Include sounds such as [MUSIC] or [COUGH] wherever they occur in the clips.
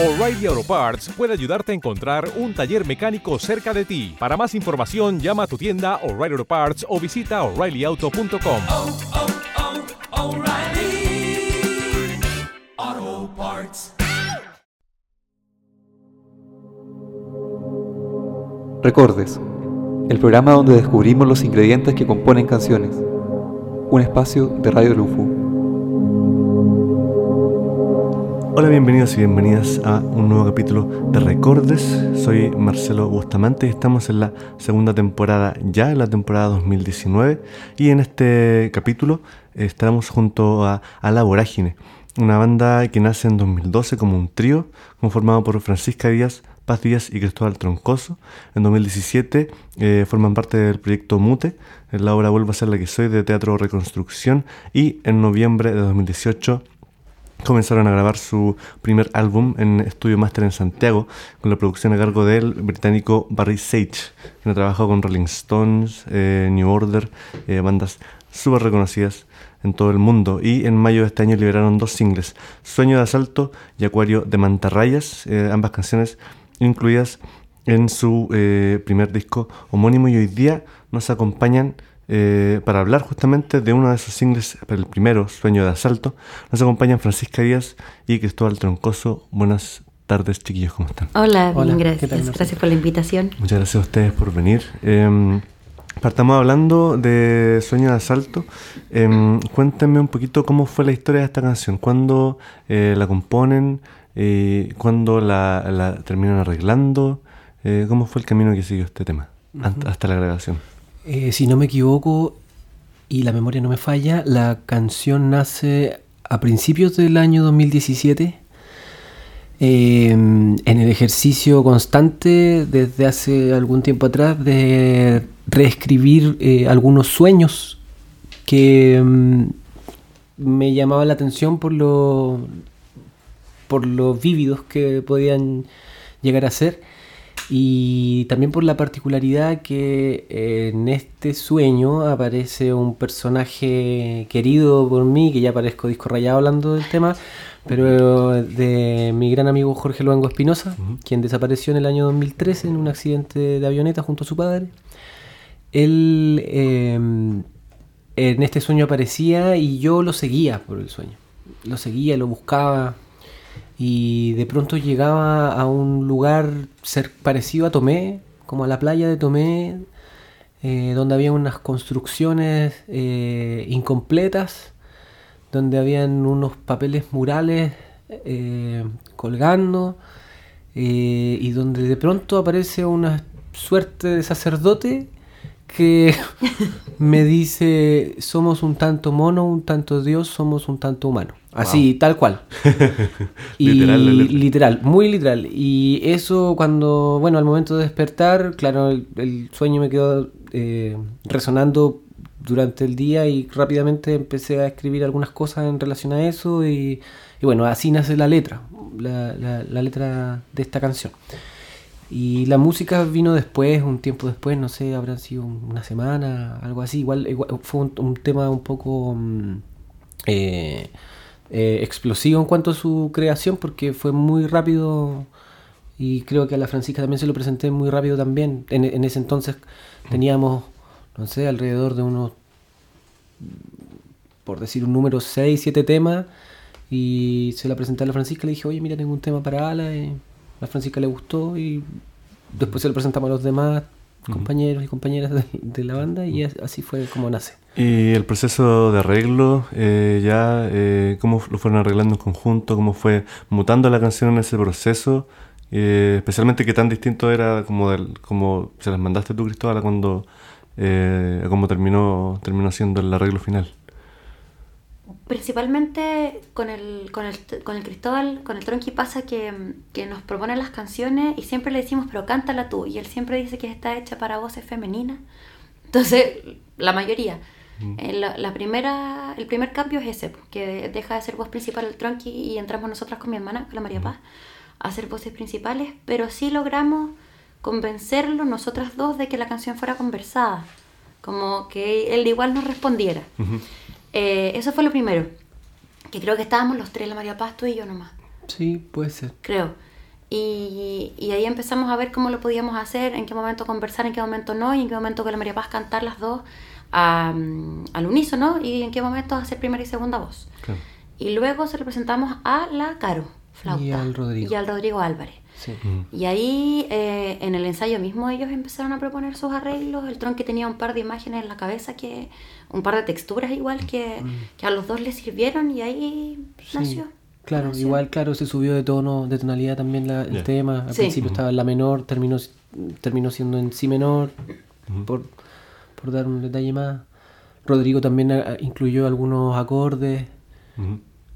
O'Reilly Auto Parts puede ayudarte a encontrar un taller mecánico cerca de ti. Para más información, llama a tu tienda O'Reilly Auto Parts o visita oreillyauto.com. oh, oh, Parts. Recordes, el programa donde descubrimos los ingredientes que componen canciones. Un espacio de Radio Lufu. Hola, bienvenidos y bienvenidas a un nuevo capítulo de Recordes. Soy Marcelo Bustamante y estamos en la segunda temporada, ya en la temporada 2019. Y en este capítulo eh, estaremos junto a, a La Vorágine, una banda que nace en 2012 como un trío conformado por Francisca Díaz, Paz Díaz y Cristóbal Troncoso. En 2017 eh, forman parte del proyecto Mute, la obra Vuelvo a ser la que soy de Teatro Reconstrucción. Y en noviembre de 2018 comenzaron a grabar su primer álbum en Estudio Master en Santiago, con la producción a cargo del británico Barry Sage, quien ha trabajado con Rolling Stones, eh, New Order, eh, bandas súper reconocidas en todo el mundo. Y en mayo de este año liberaron dos singles, Sueño de Asalto y Acuario de Mantarrayas, eh, ambas canciones incluidas en su primer disco homónimo y hoy día nos acompañan eh, para hablar justamente de uno de esos singles, el primero, Sueño de Asalto. Nos acompañan Francisca Díaz y Cristóbal Troncoso. Buenas tardes, chiquillos, ¿cómo están? Hola, Hola, bien, ¿qué gracias. tal, gracias por la invitación. Muchas gracias a ustedes por venir. Eh, partamos hablando de Sueño de Asalto. Eh, cuéntenme un poquito cómo fue la historia de esta canción. ¿Cuándo eh, la componen? Eh, ¿Cuándo la, la terminan arreglando? Eh, ¿Cómo fue el camino que siguió este tema hasta la grabación? Eh, si no me equivoco y la memoria no me falla, la canción nace a principios del año 2017 eh, en el ejercicio constante desde hace algún tiempo atrás de reescribir eh, algunos sueños que mm, me llamaban la atención por lo por lo vívidos que podían llegar a ser y también por la particularidad que eh, en este sueño aparece un personaje querido por mí, que ya parezco disco rayado hablando del tema, pero de mi gran amigo Jorge Luango Espinosa, quien desapareció en el año 2013 en un accidente de avioneta junto a su padre. Él eh, en este sueño aparecía y yo lo seguía por el sueño. Lo seguía, lo buscaba, y de pronto llegaba a un lugar parecido a Tomé, como a la playa de Tomé, eh, donde había unas construcciones eh, incompletas, donde habían unos papeles murales eh, colgando, y donde de pronto aparece una suerte de sacerdote que [LAUGHS] me dice, somos un tanto mono, un tanto Dios, somos un tanto humano. Así, tal cual. [LAUGHS] Y Literal, literal, muy literal. Y eso cuando, bueno, al momento de despertar, claro, el, el sueño me quedó eh, resonando durante el día y rápidamente empecé a escribir algunas cosas en relación a eso y, y bueno, así nace la letra, la, la- la letra de esta canción. Y la música vino después, un tiempo después, no sé, habrán sido una semana, algo así. Igual, igual fue un, tema un poco mm, eh, eh, explosivo en cuanto a su creación, porque fue muy rápido. Y creo que a la Francisca también se lo presenté muy rápido también. En, ese entonces teníamos, no sé, alrededor de unos, por decir un número, 6, 7 temas. Y se la presenté a la Francisca, le dije, oye, mira, tengo un tema para Ala. Y a la Francisca le gustó y después se lo presentamos a los demás compañeros y compañeras de, de la banda y as- así fue como nace. Y el proceso de arreglo, eh, ya, eh, ¿cómo lo fueron arreglando en conjunto? ¿Cómo fue mutando la canción en ese proceso? Eh, especialmente qué tan distinto era como, del, como se las mandaste tú, Cristóbal, a cuando terminó, terminó siendo el arreglo final. Principalmente con el, con el, con el Cristóbal, con el Tronqui pasa que, que nos propone las canciones y siempre le decimos, pero cántala tú. Y él siempre dice que está hecha para voces femeninas. Entonces, la mayoría. Eh, la, la primera, el primer cambio es ese, que deja de ser voz principal el Tronqui y entramos nosotras con mi hermana, con la María Paz, a ser voces principales, pero sí logramos convencerlo nosotras dos de que la canción fuera conversada, como que él igual nos respondiera. Eh, eso fue lo primero, que creo que estábamos los tres, la María Paz, tú y yo nomás, Sí, puede ser. creo. Y, y ahí empezamos a ver cómo lo podíamos hacer, en qué momento conversar, en qué momento no, y en qué momento con la María Paz cantar las dos a- al unísono, y en qué momento hacer primera y segunda voz. Claro. Y luego se lo presentamos a la Caro, flauta. Y al Rodrigo. Y al Rodrigo Álvarez. Sí. Y ahí eh, en el ensayo mismo ellos empezaron a proponer sus arreglos. El tronque tenía un par de imágenes en la cabeza, que un par de texturas igual que, que a los dos les sirvieron y ahí Sí, nació. Claro, nació. igual, claro, se subió de tono, de tonalidad también la- el tema. Al Sí. principio estaba en la menor, terminó, terminó siendo en si menor, por, por dar un detalle más. Rodrigo también ah, incluyó algunos acordes.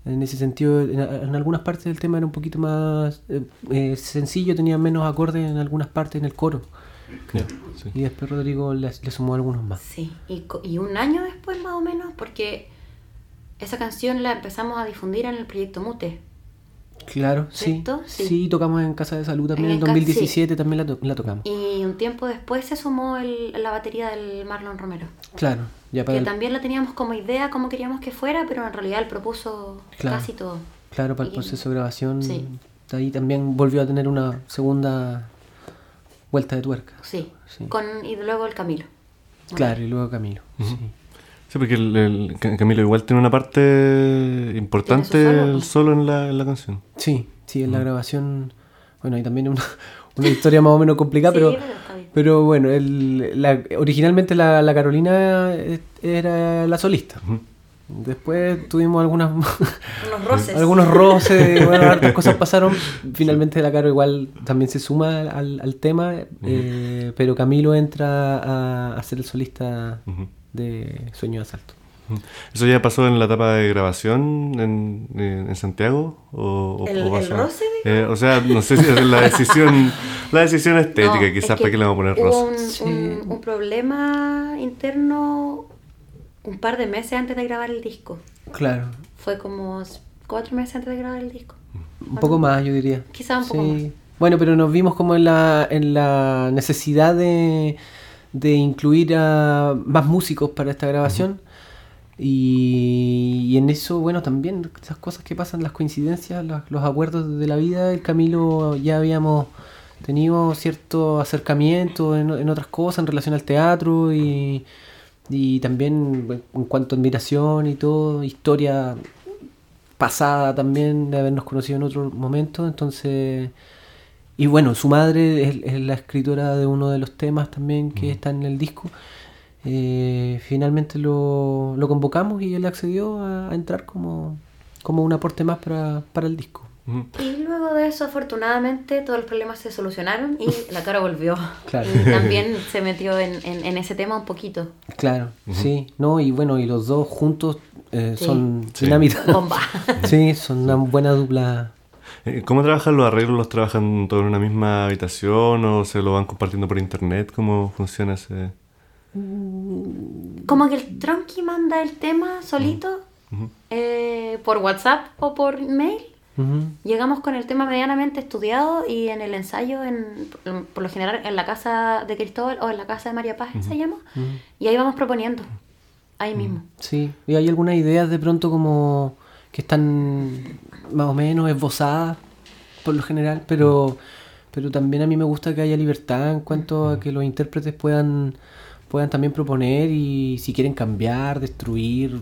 En ese sentido, en, en algunas partes del tema era un poquito más eh, eh, sencillo, tenía menos acordes en algunas partes en el coro. Sí. Y después Rodrigo le, le sumó algunos más. Sí, y, y un año después más o menos, porque esa canción la empezamos a difundir en el proyecto Mute. Claro, sí. ¿Cierto? sí. Sí. tocamos en Casa de Salud también en ca- 2017, también la, to- la tocamos. Y un tiempo después se sumó el- la batería del Marlon Romero. Claro, ya para Que el, también la teníamos como idea, como queríamos que fuera, pero en realidad él propuso Claro. casi todo. claro, para el proceso de grabación, Sí. ahí también volvió a tener una segunda vuelta de tuerca. Sí. Sí. Con, y luego el Camilo. Claro, y luego Camilo. sí. Sí, porque el, el- Ca- Camilo igual tiene una parte importante solo. el solo en la, en la canción. Sí, sí, en la grabación, bueno, hay también una, [LAUGHS] una historia más o menos complicada, Sí, pero, pero bueno, el, la, originalmente la, la Carolina era la solista. Después tuvimos algunas [LAUGHS] roces. algunos roces, [LAUGHS] bueno, hartas cosas pasaron. Finalmente la Caro igual también se suma al, al tema, eh, pero Camilo entra a, a ser el solista. De Sueño de Asalto. ¿Eso ya pasó en la etapa de grabación en, en- en Santiago? ¿O, o- ¿El- o el roce, Eh, o sea, no sé si es la decisión, la decisión estética, No, quizás es que para qué le vamos a poner rosa. un, un- un problema interno un par de meses antes de grabar el disco. Claro, Fue como cuatro meses antes de grabar el disco. un poco más yo diría. Quizá un poco Sí. Bueno, pero nos vimos como en la, en la necesidad de, de incluir a más músicos para esta grabación. Y, y en eso, bueno, también esas cosas que pasan, las coincidencias, los, los acuerdos de la vida, el Camilo ya habíamos tenido cierto acercamiento en, en otras cosas en relación al teatro y, y también en cuanto a admiración y todo, historia pasada también de habernos conocido en otro momento, entonces... Y bueno, su madre es, es la escritora de uno de los temas también que está en el disco. Eh, finalmente lo, lo convocamos y él accedió a, a entrar como, como un aporte más para, para el disco. Y luego de eso, afortunadamente, todos los problemas se solucionaron y la cara volvió. [LAUGHS] Claro. Y también se metió en, en- en ese tema un poquito. Claro, sí, ¿no? Y bueno, y los dos juntos eh, Sí. son Sí. dinamita. Bomba. [LAUGHS] sí, son una buena dupla. Eh, ¿Cómo trabajan los arreglos? ¿Los trabajan todos en una misma habitación o se lo van compartiendo por internet? ¿Cómo funciona ese...? Como que el tronqui manda el tema solito eh, por WhatsApp o por mail. Llegamos con el tema medianamente estudiado y en el ensayo, en, por lo general en la casa de Cristóbal o en la casa de María Paz se llama, y ahí vamos proponiendo, ahí mismo. Sí, y hay algunas ideas de pronto como que están más o menos esbozadas por lo general, pero, pero también a mí me gusta que haya libertad en cuanto a que los intérpretes puedan, puedan también proponer y si quieren cambiar, destruir.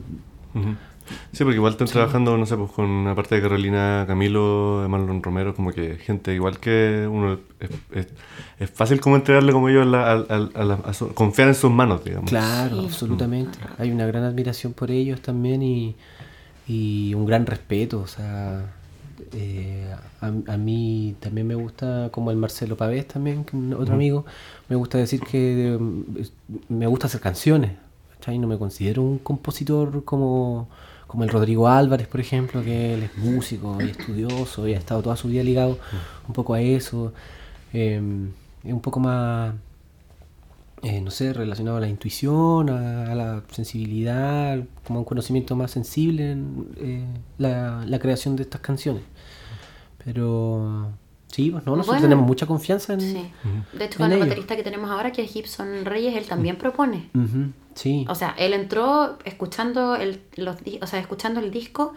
Sí, porque igual están trabajando, no sé, pues con una parte de Carolina Camilo, de Marlon Romero, como que gente igual que uno. Es, es- es fácil como entregarle como ellos la- al- al- a, la- a su- confiar en sus manos, digamos. Claro, Sí. absolutamente. Hay una gran admiración por ellos también y, y un gran respeto. O sea, eh, a, a mí también me gusta, como el Marcelo Pavés también, que un- otro amigo, me gusta decir que mm, me gusta hacer canciones. ¿cachai? No me considero un compositor como, como el Rodrigo Álvarez, por ejemplo, que él es músico y estudioso y ha estado toda su vida ligado un poco a eso. Eh, es un poco más eh, no sé, relacionado a la intuición, a, a la sensibilidad, como a un conocimiento más sensible en eh, la, la creación de estas canciones. Pero sí, pues no, nosotros Bueno. tenemos mucha confianza en... Sí. De hecho, En con el baterista que tenemos ahora, que es Gibson Reyes, él también propone. Sí, O sea, él entró escuchando el, los, o sea, escuchando el disco,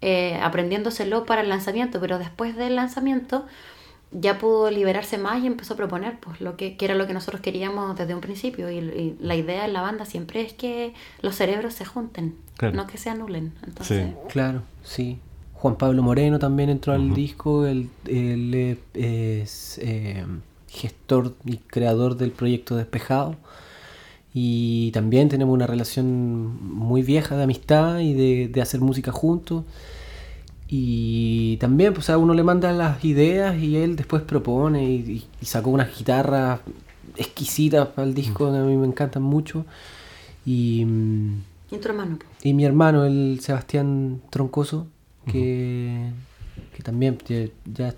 eh, aprendiéndoselo para el lanzamiento, pero después del lanzamiento ya pudo liberarse más y empezó a proponer pues lo que, que era lo que nosotros queríamos desde un principio y, y la idea en la banda siempre es que los cerebros se junten Claro. no que se anulen entonces Sí. Claro, sí. Juan Pablo Moreno también entró al disco, él, él, es eh, gestor y creador del proyecto Despejado. Y también tenemos una relación muy vieja de amistad y de, de hacer música juntos. Y también, pues a uno le manda las ideas y él después propone y, sacó unas guitarras exquisitas para el disco que a mí me encantan mucho. Y, mm, y tu hermano y mi hermano, el Sebastián Troncoso, que, que también ya, ya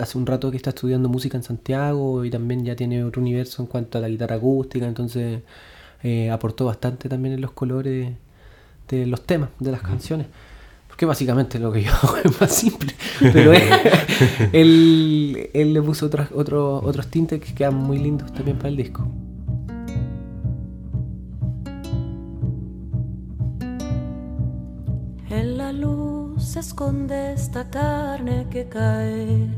hace un rato que está estudiando música en Santiago y también ya tiene otro universo en cuanto a la guitarra acústica, entonces eh, aportó bastante también en los colores de los temas, de las canciones. Porque básicamente lo que yo hago [LAUGHS] es más simple, pero él, [LAUGHS] él, él le puso otros, otros, otros tintes que quedan muy lindos también para el disco. En la luz se esconde esta carne que cae.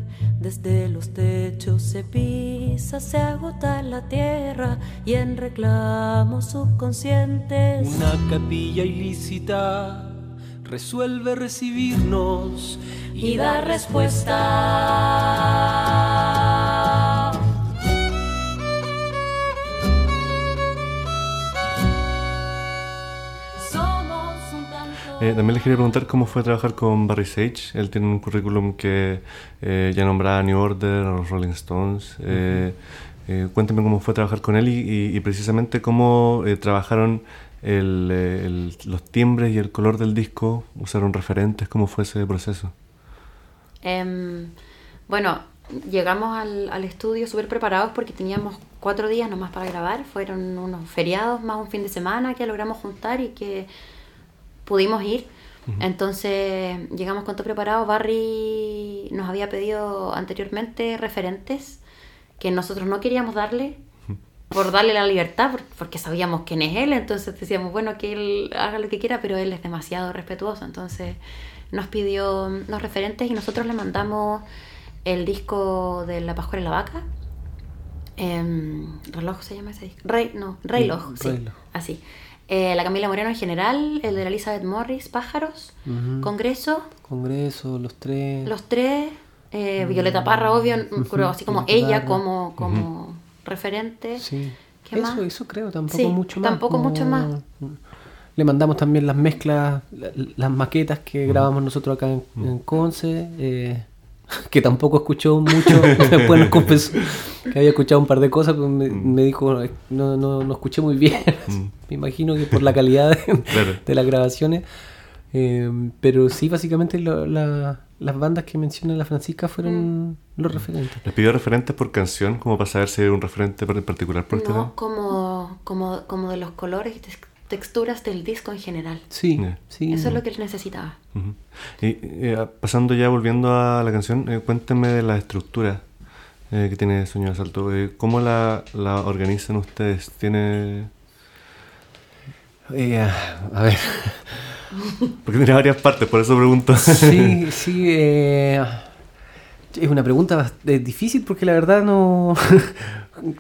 Desde los techos se pisa, se agota la tierra y en reclamos subconscientes. Una capilla ilícita resuelve recibirnos y da respuesta. Eh, también les quería preguntar cómo fue trabajar con Barry Sage. Él tiene un currículum que eh, ya nombraba New Order, a los Rolling Stones. Eh, eh, cuéntame cómo fue trabajar con él y, y- y precisamente cómo eh, trabajaron el, eh, el- los timbres y el color del disco. ¿Usaron referentes? ¿Cómo fue ese proceso? Em, bueno, llegamos al, al estudio súper preparados porque teníamos cuatro días nomás para grabar. Fueron unos feriados más un fin de semana que logramos juntar y que pudimos ir. Entonces llegamos con todo preparado. Barry nos había pedido anteriormente referentes que nosotros no queríamos darle por darle la libertad, por- porque sabíamos quién es él, entonces decíamos, bueno, que él haga lo que quiera, pero él es demasiado respetuoso, entonces nos pidió los referentes y nosotros le mandamos el disco de La Pascual y la Vaca. Em, ¿Reloj se llama ese disco? Rey, no, Reyloj, Mm, sí, Reyloj. así. Eh, la Camila Moreno en general, el de la Elizabeth Morris, Pájaros. Congreso, Congreso, los tres. los tres, eh, Violeta Parra, obvio, [LAUGHS] así como ella como, como referente. Sí. ¿Qué eso, más? eso creo, tampoco Sí, mucho más. tampoco mucho más. Le mandamos también las mezclas, la- las maquetas que grabamos nosotros acá en, en Conce, eh, [LAUGHS] que tampoco escuchó mucho, [LAUGHS] [LAUGHS] después nos confesó que había escuchado un par de cosas, pues me, me dijo, "Eh, no, no, no escuché muy bien, me imagino que por la calidad de, Claro. de las grabaciones, Eh, pero sí, básicamente lo- la- las bandas que menciona la Francisca fueron los referentes. ¿Les pidió referentes por canción, como para saber si hay un referente en particular por este No, tema? como, como, como de los colores y tex- texturas del disco en general. Sí, sí. Eso es lo que él necesitaba. Y eh, pasando ya, volviendo a la canción, eh, cuéntenme de la estructura eh, que tiene Sueño de Asalto. Eh, ¿Cómo la, la organizan ustedes? ¿Tiene...? A ver. Porque tiene varias partes, por eso pregunto. Sí, [LAUGHS] sí. eh, es una pregunta difícil porque la verdad no. [LAUGHS]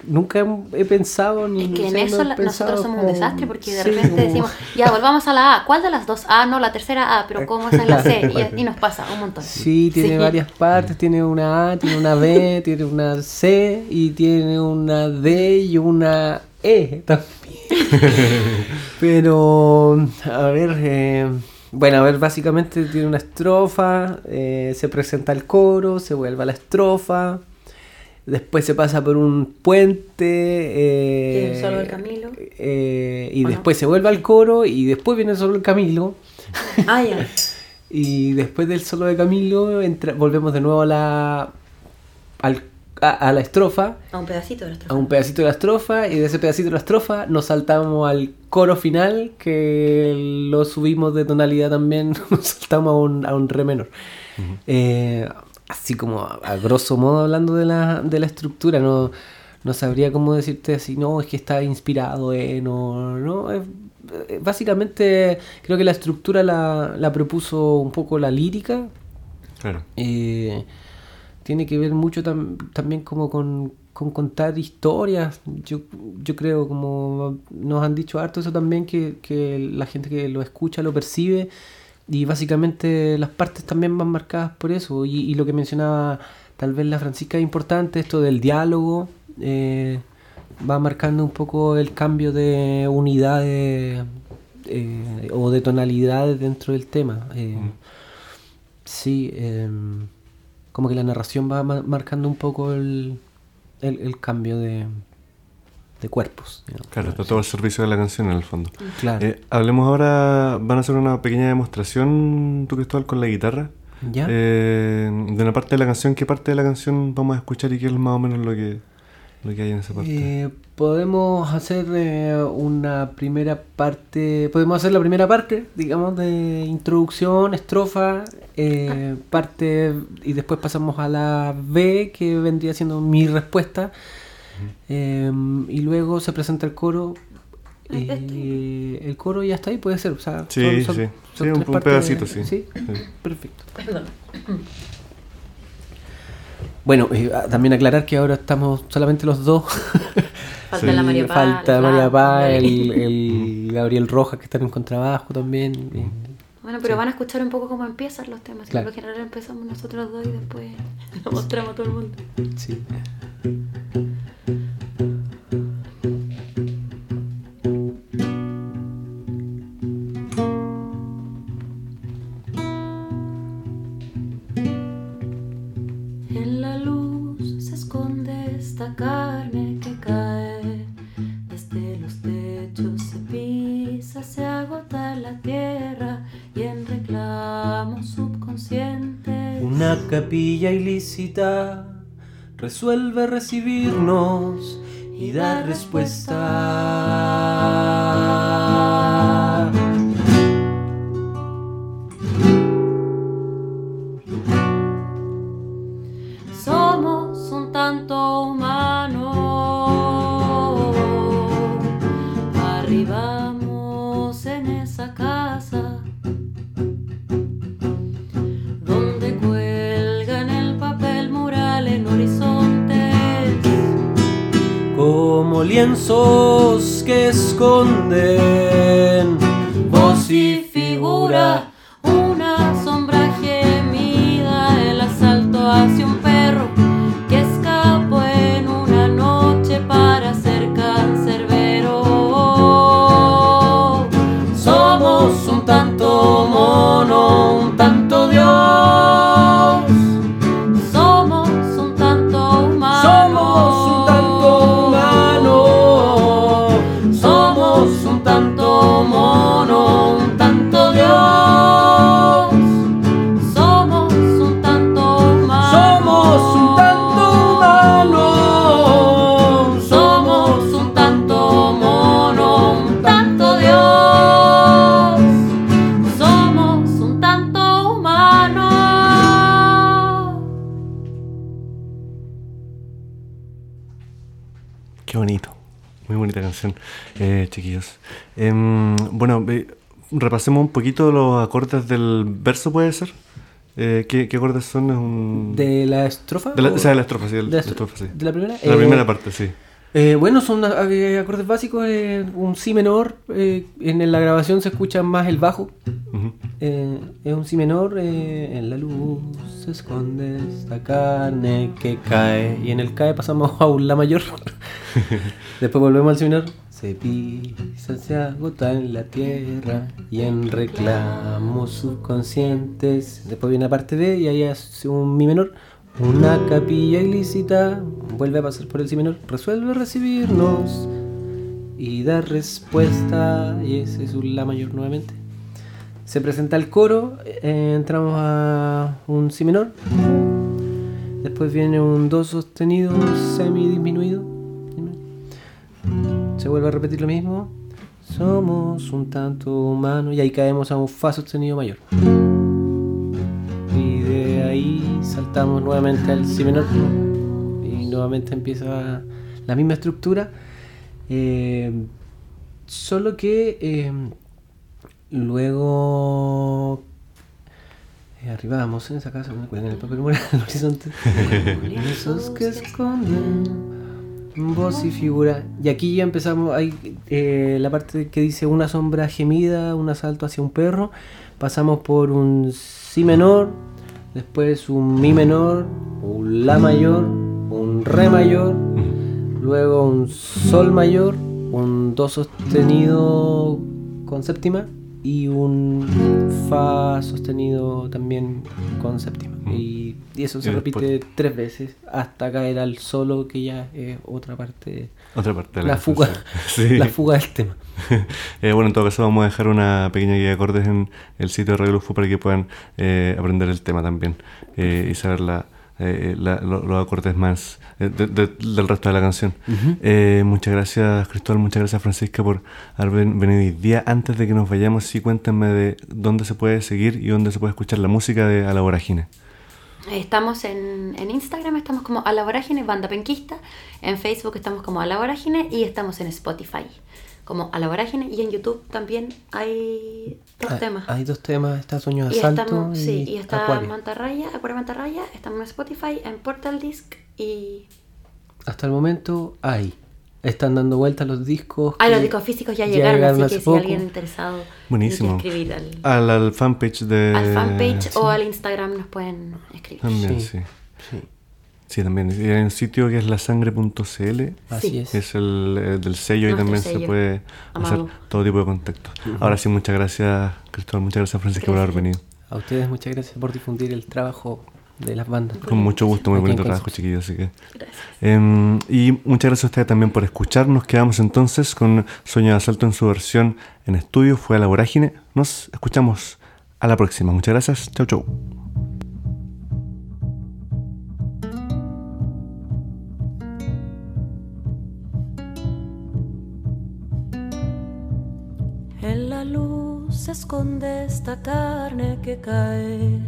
nunca he pensado ni. Es que en eso la- nosotros somos un como- desastre porque de sí, repente como- decimos, ya volvamos a la A. ¿Cuál de las dos? Ah, no, la tercera A, pero ¿cómo esa es la C? Y, y nos pasa un montón. Sí, tiene Sí. varias partes. Tiene una A, tiene una B, tiene una C y tiene una D y una E también. [LAUGHS] Pero, a ver, eh, bueno, a ver, básicamente tiene una estrofa, eh, se presenta el coro, se vuelve a la estrofa, después se pasa por un puente. eh, el solo del Camilo. eh, y después se vuelve al coro y después viene solo el Camilo. [LAUGHS] Ah, ya. [LAUGHS] Y después del solo de Camilo entra- volvemos de nuevo a la, al- a, a la estrofa, A un pedacito de la a estrofa. un pedacito de la estrofa, y de ese pedacito de la estrofa nos saltamos al coro final, que lo subimos de tonalidad también, [LAUGHS] nos saltamos a un, a un re menor. Eh, así como a, a grosso modo hablando de la, de la estructura, no, no sabría cómo decirte así, no, es que está inspirado en, o no, es- eh, básicamente creo que la estructura la, la propuso un poco la lírica, Claro. eh, tiene que ver mucho tam- también como con, con contar historias. Yo, yo creo, como nos han dicho harto eso también, que, que la gente que lo escucha lo percibe y básicamente las partes también van marcadas por eso. Y, y lo que mencionaba tal vez la Francisca es importante, esto del diálogo. eh, va marcando un poco el cambio de unidades eh, o de tonalidades dentro del tema. Eh, Sí, em, como que la narración va ma- marcando un poco el, el, el cambio de, de cuerpos. digamos. Claro, está todo al servicio de la canción en el fondo. Claro. Eh, hablemos ahora, van a hacer una pequeña demostración, tú Cristóbal, con la guitarra. ¿Ya? Eh, de una parte de la canción, ¿qué parte de la canción vamos a escuchar y qué es más o menos lo que, lo que hay en esa parte? Eh, podemos hacer eh, una primera parte, podemos hacer la primera parte, digamos, de introducción, estrofa, eh, parte y después pasamos a la B, que vendría siendo mi respuesta, eh, y luego se presenta el coro. Y el coro ya está ahí, puede ser. O sea, Sí, sí. Sí, un- pedacito, sí. Sí, Sí. perfecto. Perdón. Bueno, eh, también aclarar que ahora estamos solamente los dos. Falta la María Paz. Falta la María Fran, Paz, Gabriel. el, el Gabriel Rojas que están en contrabajo también. Bueno, pero van a escuchar un poco cómo empiezan los temas. Claro. Por lo general empezamos nosotros dos y después [LAUGHS] lo mostramos a todo el mundo. sí. Resuelve recibirnos y dar respuesta. Lienzos que esconden repasemos un poquito los acordes del verso, ¿puede ser? Eh, ¿qué, qué acordes son? Es un... ¿De la estrofa? de la, o- o sea, de la estrofa, sí. de la estrofa, sí. de la primera? La Eh, primera parte, sí. Eh, bueno, son eh, acordes básicos, eh, un si menor, eh, en la grabación se escucha más el bajo, es un si menor, en la luz se esconde esta carne que cae. Y en el cae pasamos a un la mayor. [LAUGHS] Después volvemos al si menor. Se pisa, se agota en la tierra y en reclamos subconscientes. Después viene la parte B y ahí hace un mi menor. Una capilla ilícita vuelve a pasar por el si menor. Resuelve recibirnos y dar respuesta. Y ese es un la mayor nuevamente. Se presenta el coro, eh, entramos a un si menor, después viene un do sostenido semi disminuido, se vuelve a repetir lo mismo, somos un tanto humanos y ahí caemos a un fa sostenido mayor. Y de ahí saltamos nuevamente al si menor y nuevamente empieza la misma estructura, eh, solo que... eh, Luego Y arribamos en esa casa cuelgan el papel mural al horizonte. [LAUGHS] Esos que esconden voz y figura. Y aquí ya empezamos, hay eh, la parte que dice una sombra gemida, un asalto hacia un perro. Pasamos por un si menor, después un mi menor, un la mayor, un re mayor, luego un sol mayor, un do sostenido con séptima y un fa sostenido también con séptima. Y, y eso se Y después- repite tres veces hasta caer al solo, que ya es otra parte, Otra parte de la fuga, [LAUGHS] Sí. la fuga del tema. [LAUGHS] Eh, bueno, en todo caso vamos a dejar una pequeña guía de acordes en el sitio de Radio Lufo para que puedan eh, aprender el tema también eh, y saber la, eh, la- lo- los acordes más eh, de- de- del resto de la canción. Eh, muchas gracias Cristóbal, muchas gracias Francisca por haber ven- venido hoy día. Antes de que nos vayamos, sí cuéntenme de dónde se puede seguir y dónde se puede escuchar la música de A la Vorágine. Estamos en, en Instagram, estamos como a la vorágine, banda penquista. En Facebook estamos como a la vorágine y estamos en Spotify como a la vorágine. Y en YouTube también hay dos Ah, temas. Hay dos temas, está Sueño de y, Asalto estamos, y, sí, y está Acuario. Mantarraya, Acuario Mantarraya, estamos en Spotify, en Portal Disc y... Hasta el momento hay. Están dando vueltas los discos. Ah, los discos físicos ya llegaron, llegaron así que si alguien interesado Buenísimo. escribir al, Al, al fanpage de... al fanpage sí. o al Instagram nos pueden escribir. También, Sí. sí. Sí, también. Y hay un sitio que es lasangre.cl. así Sí. es. Es el eh, del sello y Nuestro también se sello. puede hacer todo tipo de contactos. Ahora sí, muchas gracias, Cristóbal. Muchas gracias, Francisco, por haber venido. A ustedes muchas gracias por difundir el trabajo de las bandas. Con mucho gusto, muy bonito trabajo, chiquillos. Así que. Gracias. Em, y muchas gracias a ustedes también por escucharnos. Quedamos entonces con Sueño de Asalto en su versión en estudio. Fue a la vorágine. Nos escuchamos a la próxima. Muchas gracias. Chau, chau. En la luz se esconde esta carne que cae,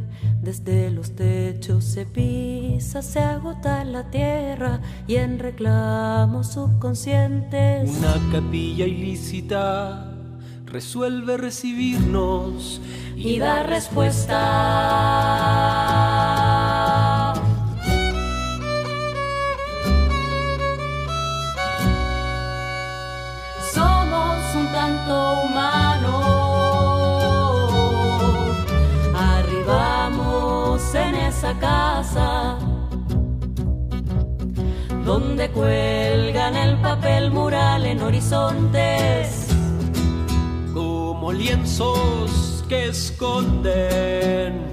desde los techos se pisa, se agota la tierra y en reclamos subconscientes. Una capilla ilícita resuelve recibirnos y da respuesta. Casa donde cuelgan el papel mural en horizontes. como lienzos que esconden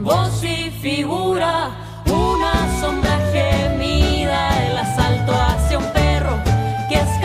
voz y figura, una sombra gemida, el asalto hacia un perro que escapó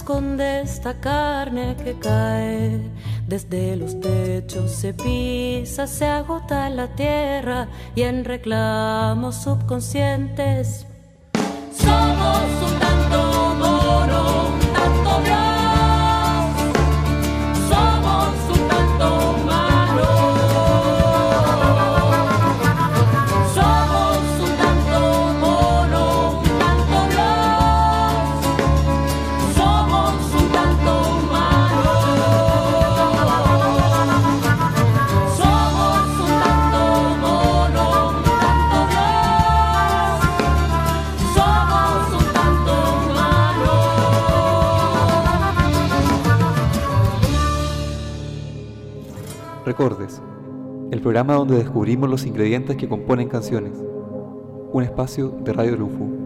esconde esta carne que cae. Desde los techos se pisa, se agota la tierra y en reclamos subconscientes. Somos un Recordes, el programa donde descubrimos los ingredientes que componen canciones. Un espacio de Radio Lufu.